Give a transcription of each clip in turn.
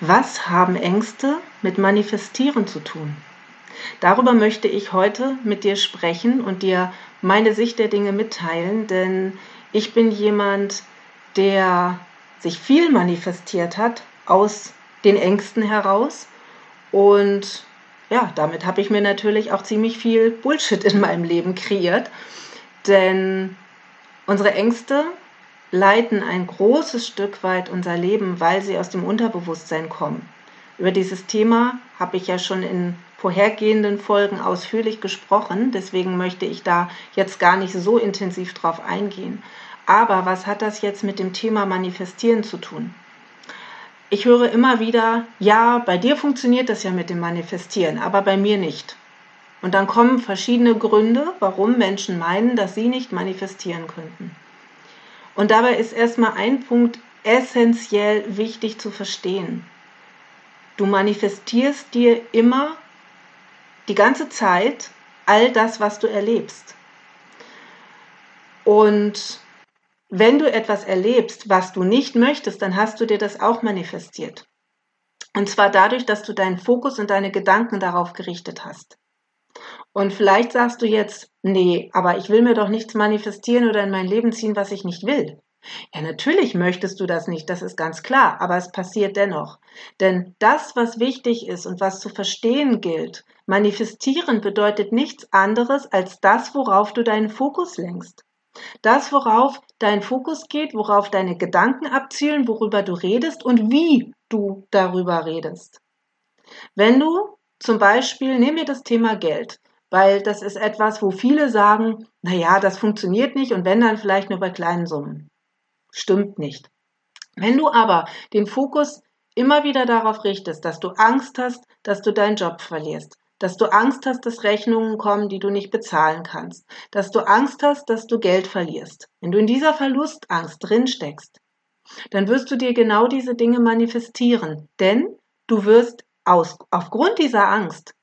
Was haben Ängste mit Manifestieren zu tun? Darüber möchte ich heute mit dir sprechen und dir meine Sicht der Dinge mitteilen, denn ich bin jemand, der sich viel manifestiert hat aus den Ängsten heraus und ja, damit habe ich mir natürlich auch ziemlich viel Bullshit in meinem Leben kreiert, denn unsere Ängste leiten ein großes Stück weit unser Leben, weil sie aus dem Unterbewusstsein kommen. Über dieses Thema habe ich ja schon in vorhergehenden Folgen ausführlich gesprochen, deswegen möchte ich da jetzt gar nicht so intensiv drauf eingehen. Aber was hat das jetzt mit dem Thema Manifestieren zu tun? Ich höre immer wieder, ja, bei dir funktioniert das ja mit dem Manifestieren, aber bei mir nicht. Und dann kommen verschiedene Gründe, warum Menschen meinen, dass sie nicht manifestieren könnten. Und dabei ist erstmal ein Punkt essentiell wichtig zu verstehen. Du manifestierst dir immer die ganze Zeit all das, was du erlebst. Und wenn du etwas erlebst, was du nicht möchtest, dann hast du dir das auch manifestiert. Und zwar dadurch, dass du deinen Fokus und deine Gedanken darauf gerichtet hast. Und vielleicht sagst du jetzt, nee, aber ich will mir doch nichts manifestieren oder in mein Leben ziehen, was ich nicht will. Ja, natürlich möchtest du das nicht, das ist ganz klar, aber es passiert dennoch. Denn das, was wichtig ist und was zu verstehen gilt, manifestieren bedeutet nichts anderes als das, worauf du deinen Fokus lenkst. Das, worauf dein Fokus geht, worauf deine Gedanken abzielen, worüber du redest und wie du darüber redest. Wenn du zum Beispiel, nehmen wir das Thema Geld, weil das ist etwas, wo viele sagen, na ja, das funktioniert nicht und wenn dann vielleicht nur bei kleinen Summen. Stimmt nicht. Wenn du aber den Fokus immer wieder darauf richtest, dass du Angst hast, dass du deinen Job verlierst, dass du Angst hast, dass Rechnungen kommen, die du nicht bezahlen kannst, dass du Angst hast, dass du Geld verlierst. Wenn du in dieser Verlustangst drin steckst, dann wirst du dir genau diese Dinge manifestieren, denn du wirst aus, aufgrund dieser Angst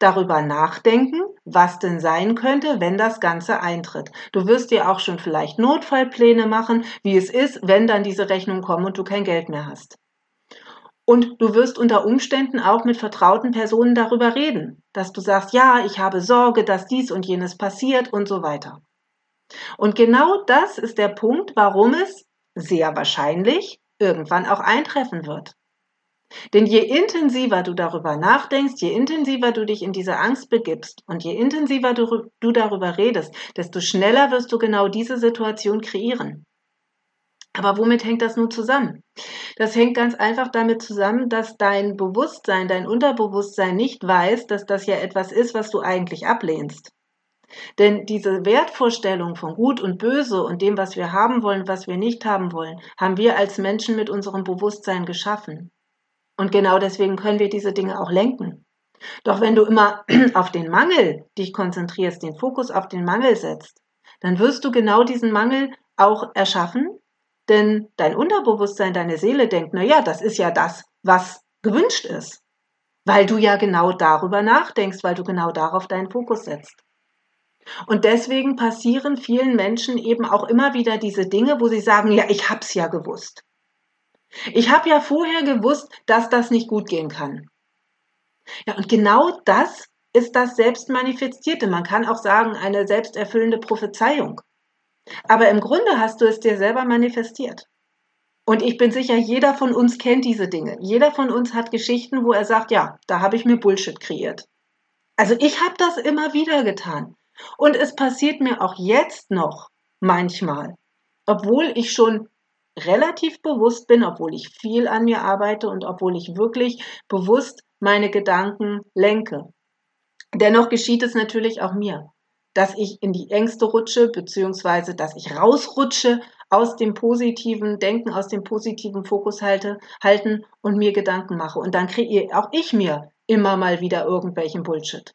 darüber nachdenken, was denn sein könnte, wenn das Ganze eintritt. Du wirst dir auch schon vielleicht Notfallpläne machen, wie es ist, wenn dann diese Rechnungen kommen und du kein Geld mehr hast. Und du wirst unter Umständen auch mit vertrauten Personen darüber reden, dass du sagst, ja, ich habe Sorge, dass dies und jenes passiert und so weiter. Und genau das ist der Punkt, warum es sehr wahrscheinlich irgendwann auch eintreffen wird. Denn je intensiver du darüber nachdenkst, je intensiver du dich in diese Angst begibst und je intensiver du, du, darüber redest, desto schneller wirst du genau diese Situation kreieren. Aber womit hängt das nun zusammen? Das hängt ganz einfach damit zusammen, dass dein Bewusstsein, dein Unterbewusstsein nicht weiß, dass das ja etwas ist, was du eigentlich ablehnst. Denn diese Wertvorstellung von Gut und Böse und dem, was wir haben wollen, was wir nicht haben wollen, haben wir als Menschen mit unserem Bewusstsein geschaffen. Und genau deswegen können wir diese Dinge auch lenken. Doch wenn du immer auf den Mangel dich konzentrierst, den Fokus auf den Mangel setzt, dann wirst du genau diesen Mangel auch erschaffen, denn dein Unterbewusstsein, deine Seele denkt, na ja, das ist ja das, was gewünscht ist, weil du ja genau darüber nachdenkst, weil du genau darauf deinen Fokus setzt. Und deswegen passieren vielen Menschen eben auch immer wieder diese Dinge, wo sie sagen, ja, ich hab's ja gewusst. Ich habe ja vorher gewusst, dass das nicht gut gehen kann. Ja, und genau das ist das Selbstmanifestierte. Man kann auch sagen, eine selbsterfüllende Prophezeiung. Aber im Grunde hast du es dir selber manifestiert. Und ich bin sicher, jeder von uns kennt diese Dinge. Jeder von uns hat Geschichten, wo er sagt, ja, da habe ich mir Bullshit kreiert. Also ich habe das immer wieder getan. Und es passiert mir auch jetzt noch manchmal, obwohl ich schon relativ bewusst bin, obwohl ich viel an mir arbeite und obwohl ich wirklich bewusst meine Gedanken lenke. Dennoch geschieht es natürlich auch mir, dass ich in die Ängste rutsche, beziehungsweise dass ich rausrutsche aus dem positiven Denken, aus dem positiven Fokus halte, halten und mir Gedanken mache. Und dann kreiere auch ich mir immer mal wieder irgendwelchen Bullshit.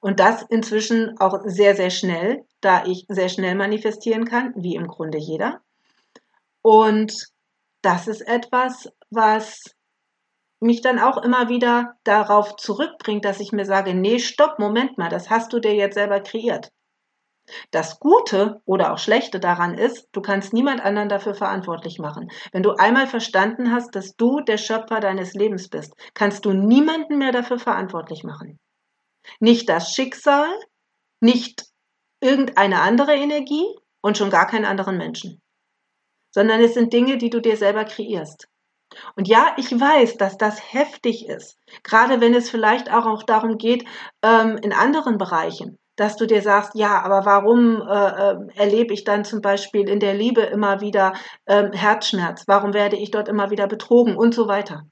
Und das inzwischen auch sehr, sehr schnell, da ich sehr schnell manifestieren kann, wie im Grunde jeder. Und das ist etwas, was mich dann auch immer wieder darauf zurückbringt, dass ich mir sage, nee, stopp, Moment mal, das hast du dir jetzt selber kreiert. Das Gute oder auch Schlechte daran ist, du kannst niemand anderen dafür verantwortlich machen. Wenn du einmal verstanden hast, dass du der Schöpfer deines Lebens bist, kannst du niemanden mehr dafür verantwortlich machen. Nicht das Schicksal, nicht irgendeine andere Energie und schon gar keinen anderen Menschen. Sondern es sind Dinge, die du dir selber kreierst. Und ja, ich weiß, dass das heftig ist, gerade wenn es vielleicht auch, darum geht, ähm, in anderen Bereichen dass du dir sagst, ja, aber warum äh, äh, erlebe ich dann zum Beispiel in der Liebe immer wieder äh, Herzschmerz? Warum werde ich dort immer wieder betrogen und so weiter?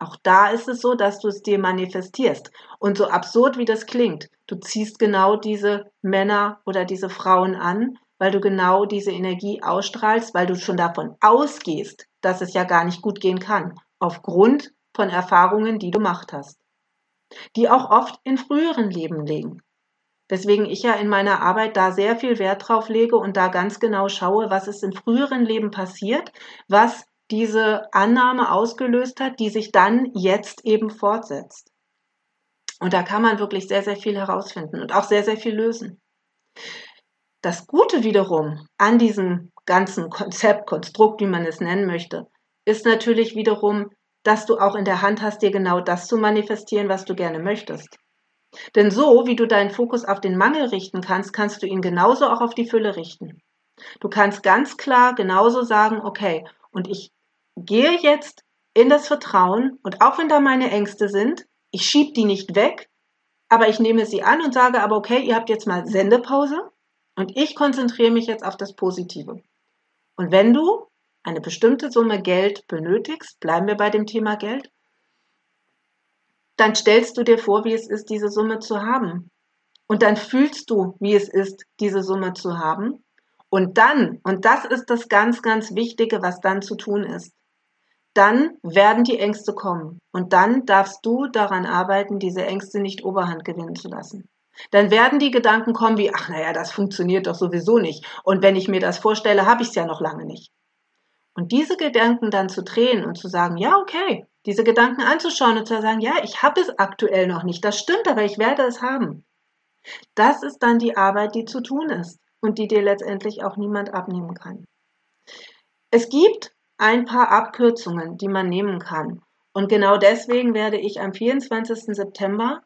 Auch da ist es so, dass du es dir manifestierst. Und so absurd wie das klingt, du ziehst genau diese Männer oder diese Frauen an, weil du genau diese Energie ausstrahlst, weil du schon davon ausgehst, dass es ja gar nicht gut gehen kann, aufgrund von Erfahrungen, die du gemacht hast, die auch oft in früheren Leben liegen. Weswegen ich ja in meiner Arbeit da sehr viel Wert drauf lege und da ganz genau schaue, was ist in früheren Leben passiert, was diese Annahme ausgelöst hat, die sich dann jetzt eben fortsetzt. Und da kann man wirklich sehr, sehr viel herausfinden und auch sehr, sehr viel lösen. Das Gute wiederum an diesem ganzen Konzept, Konstrukt, wie man es nennen möchte, ist natürlich wiederum, dass du auch in der Hand hast, dir genau das zu manifestieren, was du gerne möchtest. Denn so, wie du deinen Fokus auf den Mangel richten kannst, kannst du ihn genauso auch auf die Fülle richten. Du kannst ganz klar genauso sagen, okay, und ich gehe jetzt in das Vertrauen und auch wenn da meine Ängste sind, ich schiebe die nicht weg, aber ich nehme sie an und sage aber, okay, ihr habt jetzt mal Sendepause und ich konzentriere mich jetzt auf das Positive. Und wenn du eine bestimmte Summe Geld benötigst, bleiben wir bei dem Thema Geld, dann stellst du dir vor, wie es ist, diese Summe zu haben. Und dann fühlst du, wie es ist, diese Summe zu haben. Und dann, und das ist das ganz, ganz Wichtige, was dann zu tun ist, dann werden die Ängste kommen. Und dann darfst du daran arbeiten, diese Ängste nicht Oberhand gewinnen zu lassen. Dann werden die Gedanken kommen wie, ach naja, das funktioniert doch sowieso nicht. Und wenn ich mir das vorstelle, habe ich es ja noch lange nicht. Und diese Gedanken dann zu drehen und zu sagen, ja, okay, diese Gedanken anzuschauen und zu sagen, ja, ich habe es aktuell noch nicht, das stimmt, aber ich werde es haben. Das ist dann die Arbeit, die zu tun ist und die dir letztendlich auch niemand abnehmen kann. Es gibt ein paar Abkürzungen, die man nehmen kann. Und genau deswegen werde ich am 24. September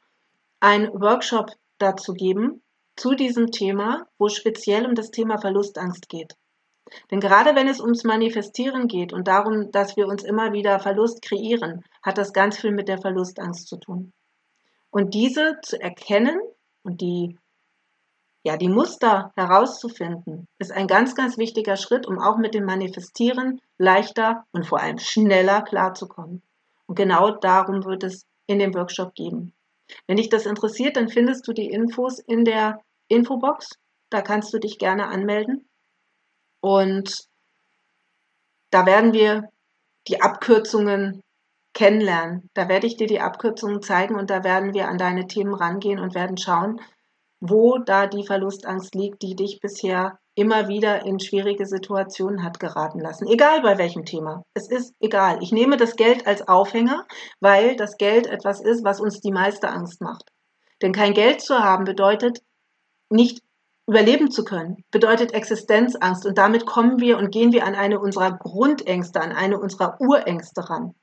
einen Workshop dazu geben, zu diesem Thema, wo speziell um das Thema Verlustangst geht. Denn gerade wenn es ums Manifestieren geht und darum, dass wir uns immer wieder Verlust kreieren, hat das ganz viel mit der Verlustangst zu tun. Und diese zu erkennen und die, ja, die Muster herauszufinden, ist ein ganz, ganz wichtiger Schritt, um auch mit dem Manifestieren leichter und vor allem schneller klarzukommen. Und genau darum wird es in dem Workshop geben. Wenn dich das interessiert, dann findest du die Infos in der Infobox. Da kannst du dich gerne anmelden. Und da werden wir die Abkürzungen kennenlernen. Da werde ich dir die Abkürzungen zeigen und da werden wir an deine Themen rangehen und werden schauen, wo da die Verlustangst liegt, die dich bisher immer wieder in schwierige Situationen hat geraten lassen. Egal bei welchem Thema. Es ist egal. Ich nehme das Geld als Aufhänger, weil das Geld etwas ist, was uns die meiste Angst macht. Denn kein Geld zu haben bedeutet nicht Überleben zu können bedeutet Existenzangst und damit kommen wir und gehen wir an eine unserer Grundängste, an eine unserer Urängste ran.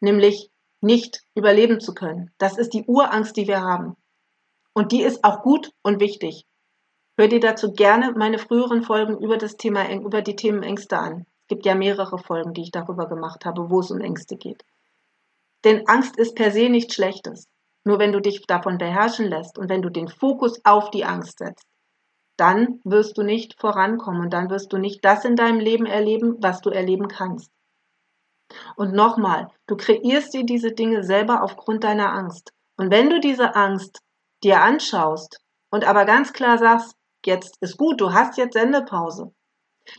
Nämlich nicht überleben zu können. Das ist die Urangst, die wir haben. Und die ist auch gut und wichtig. Hör dir dazu gerne meine früheren Folgen über das Thema, über die Themen Ängste an. Es gibt ja mehrere Folgen, die ich darüber gemacht habe, wo es um Ängste geht. Denn Angst ist per se nichts Schlechtes. Nur wenn du dich davon beherrschen lässt und wenn du den Fokus auf die Angst setzt, dann wirst du nicht vorankommen und dann wirst du nicht das in deinem Leben erleben, was du erleben kannst. Und nochmal, du kreierst dir diese Dinge selber aufgrund deiner Angst. Und wenn du diese Angst dir anschaust und aber ganz klar sagst, jetzt ist gut, du hast jetzt Sendepause,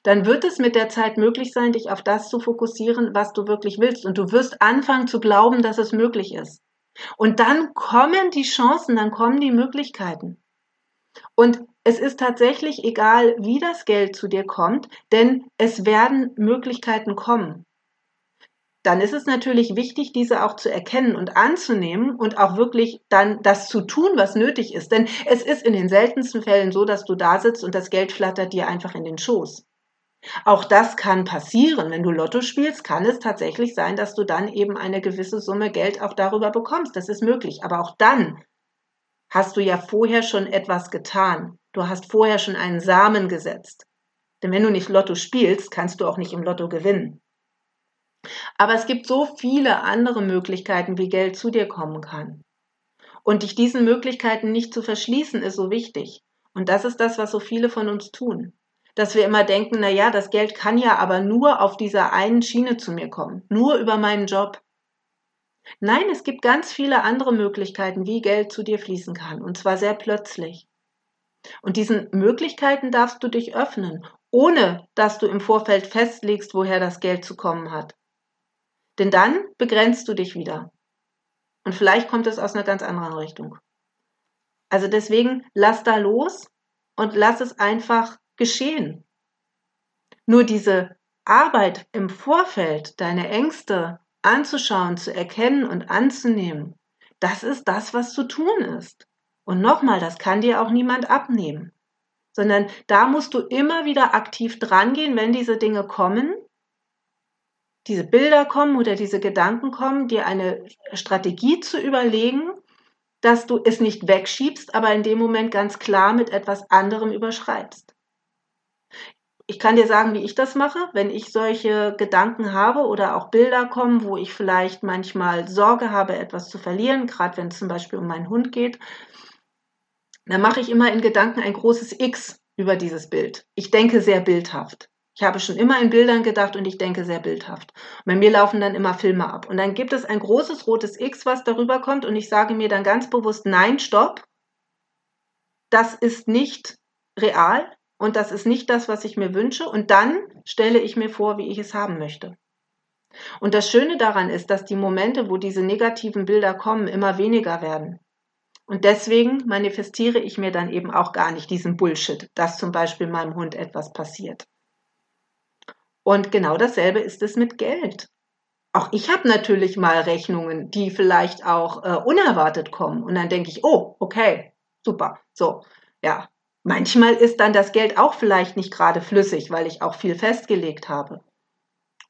dann wird es mit der Zeit möglich sein, dich auf das zu fokussieren, was du wirklich willst. Und du wirst anfangen zu glauben, dass es möglich ist. Und dann kommen die Chancen, dann kommen die Möglichkeiten. Und es ist tatsächlich egal, wie das Geld zu dir kommt, denn es werden Möglichkeiten kommen. Dann ist es natürlich wichtig, diese auch zu erkennen und anzunehmen und auch wirklich dann das zu tun, was nötig ist. Denn es ist in den seltensten Fällen so, dass du da sitzt und das Geld flattert dir einfach in den Schoß. Auch das kann passieren. Wenn du Lotto spielst, kann es tatsächlich sein, dass du dann eben eine gewisse Summe Geld auch darüber bekommst. Das ist möglich. Aber auch dann hast du ja vorher schon etwas getan. Du hast vorher schon einen Samen gesetzt. Denn wenn du nicht Lotto spielst, kannst du auch nicht im Lotto gewinnen. Aber es gibt so viele andere Möglichkeiten, wie Geld zu dir kommen kann. Und dich diesen Möglichkeiten nicht zu verschließen, ist so wichtig. Und das ist das, was so viele von uns tun. Dass wir immer denken, na ja, das Geld kann ja aber nur auf dieser einen Schiene zu mir kommen, nur über meinen Job. Nein, es gibt ganz viele andere Möglichkeiten, wie Geld zu dir fließen kann, und zwar sehr plötzlich. Und diesen Möglichkeiten darfst du dich öffnen, ohne dass du im Vorfeld festlegst, woher das Geld zu kommen hat. Denn dann begrenzt du dich wieder. Und vielleicht kommt es aus einer ganz anderen Richtung. Also deswegen lass da los und lass es einfach geschehen. Nur diese Arbeit im Vorfeld, deine Ängste anzuschauen, zu erkennen und anzunehmen, das ist das, was zu tun ist. Und nochmal, das kann dir auch niemand abnehmen, sondern da musst du immer wieder aktiv drangehen, wenn diese Dinge kommen diese Bilder kommen oder diese Gedanken kommen, dir eine Strategie zu überlegen, dass du es nicht wegschiebst, aber in dem Moment ganz klar mit etwas anderem überschreibst. Ich kann dir sagen, wie ich das mache, wenn ich solche Gedanken habe oder auch Bilder kommen, wo ich vielleicht manchmal Sorge habe, etwas zu verlieren, gerade wenn es zum Beispiel um meinen Hund geht, dann mache ich immer in Gedanken ein großes X über dieses Bild. Ich denke sehr bildhaft. Ich habe schon immer in Bildern gedacht und ich denke sehr bildhaft. Bei mir laufen dann immer Filme ab. Und dann gibt es ein großes rotes X, was darüber kommt und ich sage mir dann ganz bewusst, nein, stopp. Das ist nicht real und das ist nicht das, was ich mir wünsche. Und dann stelle ich mir vor, wie ich es haben möchte. Und das Schöne daran ist, dass die Momente, wo diese negativen Bilder kommen, immer weniger werden. Und deswegen manifestiere ich mir dann eben auch gar nicht diesen Bullshit, dass zum Beispiel meinem Hund etwas passiert. Und genau dasselbe ist es mit Geld. Auch ich habe natürlich mal Rechnungen, die vielleicht auch äh, unerwartet kommen. Und dann denke ich, oh, okay, super. So, ja. Manchmal ist dann das Geld auch vielleicht nicht gerade flüssig, weil ich auch viel festgelegt habe.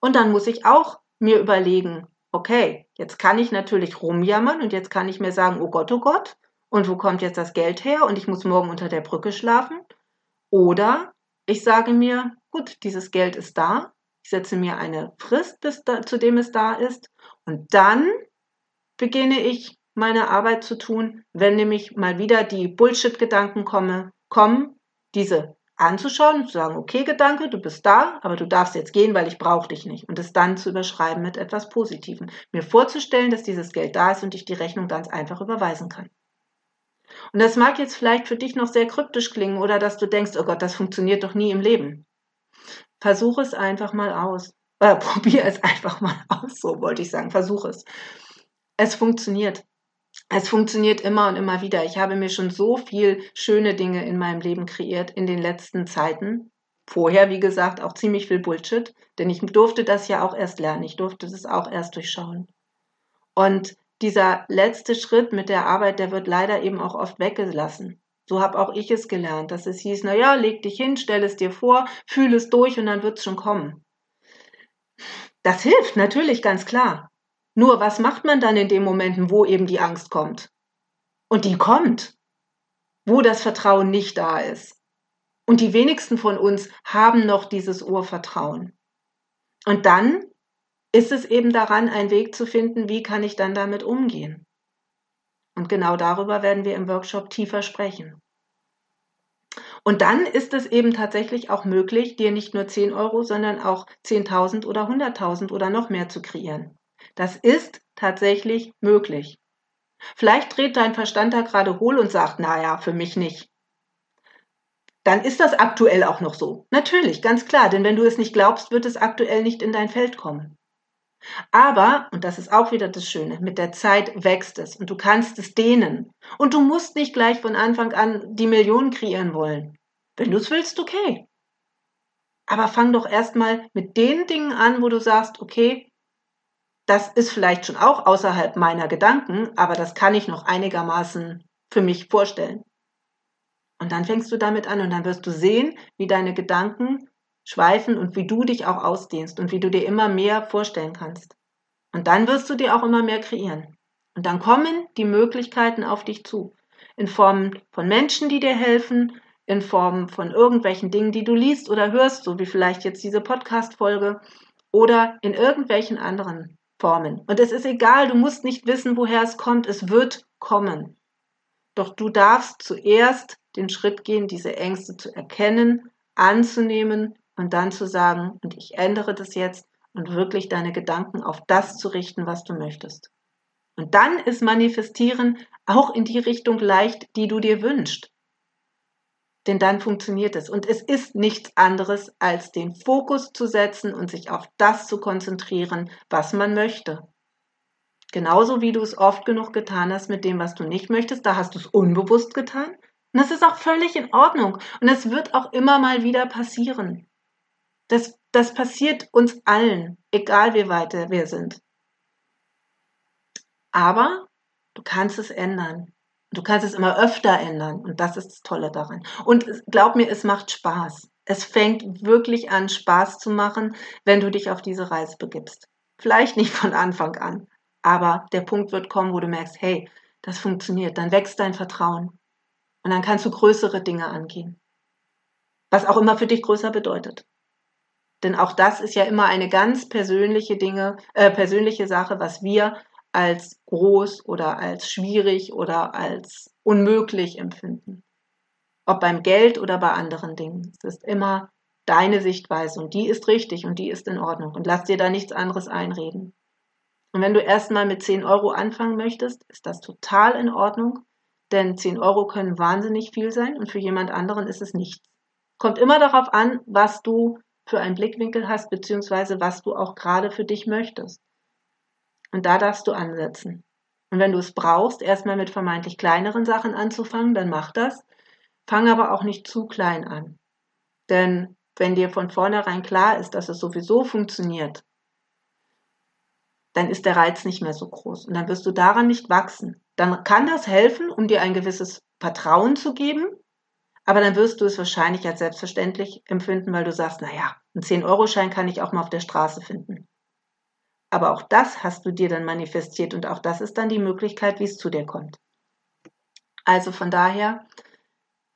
Und dann muss ich auch mir überlegen, okay, jetzt kann ich natürlich rumjammern und jetzt kann ich mir sagen, oh Gott, oh Gott, und wo kommt jetzt das Geld her und ich muss morgen unter der Brücke schlafen? Oder ich sage mir, gut, dieses Geld ist da, ich setze mir eine Frist, bis da, zu dem es da ist und dann beginne ich meine Arbeit zu tun, wenn nämlich mal wieder die Bullshit-Gedanken komme, kommen, diese anzuschauen und zu sagen, okay Gedanke, du bist da, aber du darfst jetzt gehen, weil ich brauche dich nicht. Und es dann zu überschreiben mit etwas Positivem. Mir vorzustellen, dass dieses Geld da ist und ich die Rechnung ganz einfach überweisen kann. Und das mag jetzt vielleicht für dich noch sehr kryptisch klingen oder dass du denkst, oh Gott, das funktioniert doch nie im Leben. Versuch es einfach mal aus. Äh, probier es einfach mal aus, so wollte ich sagen. Versuch es. Es funktioniert. Es funktioniert immer und immer wieder. Ich habe mir schon so viel schöne Dinge in meinem Leben kreiert in den letzten Zeiten. Vorher, wie gesagt, auch ziemlich viel Bullshit, denn ich durfte das ja auch erst lernen. Ich durfte das auch erst durchschauen. Und dieser letzte Schritt mit der Arbeit, der wird leider eben auch oft weggelassen. So habe auch ich es gelernt, dass es hieß, na ja, leg dich hin, stell es dir vor, fühl es durch und dann wird es schon kommen. Das hilft natürlich ganz klar. Nur was macht man dann in den Momenten, wo eben die Angst kommt? Und die kommt, wo das Vertrauen nicht da ist. Und die wenigsten von uns haben noch dieses Urvertrauen. Und dann ist es eben daran, einen Weg zu finden, wie kann ich dann damit umgehen. Und genau darüber werden wir im Workshop tiefer sprechen. Und dann ist es eben tatsächlich auch möglich, dir nicht nur 10 Euro, sondern auch 10.000 oder 100.000 oder noch mehr zu kreieren. Das ist tatsächlich möglich. Vielleicht dreht dein Verstand da gerade hohl und sagt, naja, für mich nicht. Dann ist das aktuell auch noch so. Natürlich, ganz klar, denn wenn du es nicht glaubst, wird es aktuell nicht in dein Feld kommen. Aber, und das ist auch wieder das Schöne, mit der Zeit wächst es und du kannst es dehnen. Und du musst nicht gleich von Anfang an die Millionen kreieren wollen. Wenn du es willst, okay. Aber fang doch erstmal mit den Dingen an, wo du sagst, okay, das ist vielleicht schon auch außerhalb meiner Gedanken, aber das kann ich noch einigermaßen für mich vorstellen. Und dann fängst du damit an und dann wirst du sehen, wie deine Gedanken schweifen und wie du dich auch ausdehnst und wie du dir immer mehr vorstellen kannst. Und dann wirst du dir auch immer mehr kreieren. Und dann kommen die Möglichkeiten auf dich zu. In Form von Menschen, die dir helfen, in Form von irgendwelchen Dingen, die du liest oder hörst, so wie vielleicht jetzt diese Podcast-Folge, oder in irgendwelchen anderen Formen. Und es ist egal, du musst nicht wissen, woher es kommt, es wird kommen. Doch du darfst zuerst den Schritt gehen, diese Ängste zu erkennen, anzunehmen und dann zu sagen, und ich ändere das jetzt und wirklich deine Gedanken auf das zu richten, was du möchtest. Und dann ist Manifestieren auch in die Richtung leicht, die du dir wünschst. Denn dann funktioniert es. Und es ist nichts anderes, als den Fokus zu setzen und sich auf das zu konzentrieren, was man möchte. Genauso wie du es oft genug getan hast mit dem, was du nicht möchtest, da hast du es unbewusst getan. Und das ist auch völlig in Ordnung. Und es wird auch immer mal wieder passieren. Das, das passiert uns allen, egal wie weit wir sind. Aber du kannst es ändern. Du kannst es immer öfter ändern. Und das ist das Tolle daran. Und glaub mir, es macht Spaß. Es fängt wirklich an, Spaß zu machen, wenn du dich auf diese Reise begibst. Vielleicht nicht von Anfang an, aber der Punkt wird kommen, wo du merkst, hey, das funktioniert. Dann wächst dein Vertrauen. Und dann kannst du größere Dinge angehen. Was auch immer für dich größer bedeutet. Denn auch das ist ja immer eine ganz persönliche Dinge, äh, persönliche Sache, was wir als groß oder als schwierig oder als unmöglich empfinden. Ob beim Geld oder bei anderen Dingen. Es ist immer deine Sichtweise und die ist richtig und die ist in Ordnung und lass dir da nichts anderes einreden. Und wenn du erstmal mit 10 Euro anfangen möchtest, ist das total in Ordnung denn 10 Euro können wahnsinnig viel sein und für jemand anderen ist es nichts. Kommt immer darauf an, was du für einen Blickwinkel hast, beziehungsweise was du auch gerade für dich möchtest. Und da darfst du ansetzen. Und wenn du es brauchst, erstmal mit vermeintlich kleineren Sachen anzufangen, dann mach das. Fang aber auch nicht zu klein an. Denn wenn dir von vornherein klar ist, dass es sowieso funktioniert, dann ist der Reiz nicht mehr so groß und dann wirst du daran nicht wachsen. Dann kann das helfen, um dir ein gewisses Vertrauen zu geben, aber dann wirst du es wahrscheinlich als selbstverständlich empfinden, weil du sagst, naja, einen 10-Euro-Schein kann ich auch mal auf der Straße finden. Aber auch das hast du dir dann manifestiert und auch das ist dann die Möglichkeit, wie es zu dir kommt. Also von daher,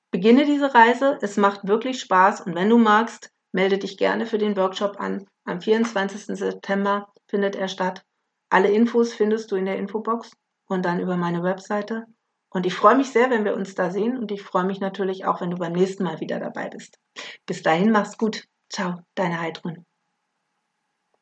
beginne diese Reise. Es macht wirklich Spaß und wenn du magst, melde dich gerne für den Workshop an. Am 24. September findet er statt. Alle Infos findest du in der Infobox und dann über meine Webseite. Und ich freue mich sehr, wenn wir uns da sehen und ich freue mich natürlich auch, wenn du beim nächsten Mal wieder dabei bist. Bis dahin, mach's gut. Ciao, deine Heidrun.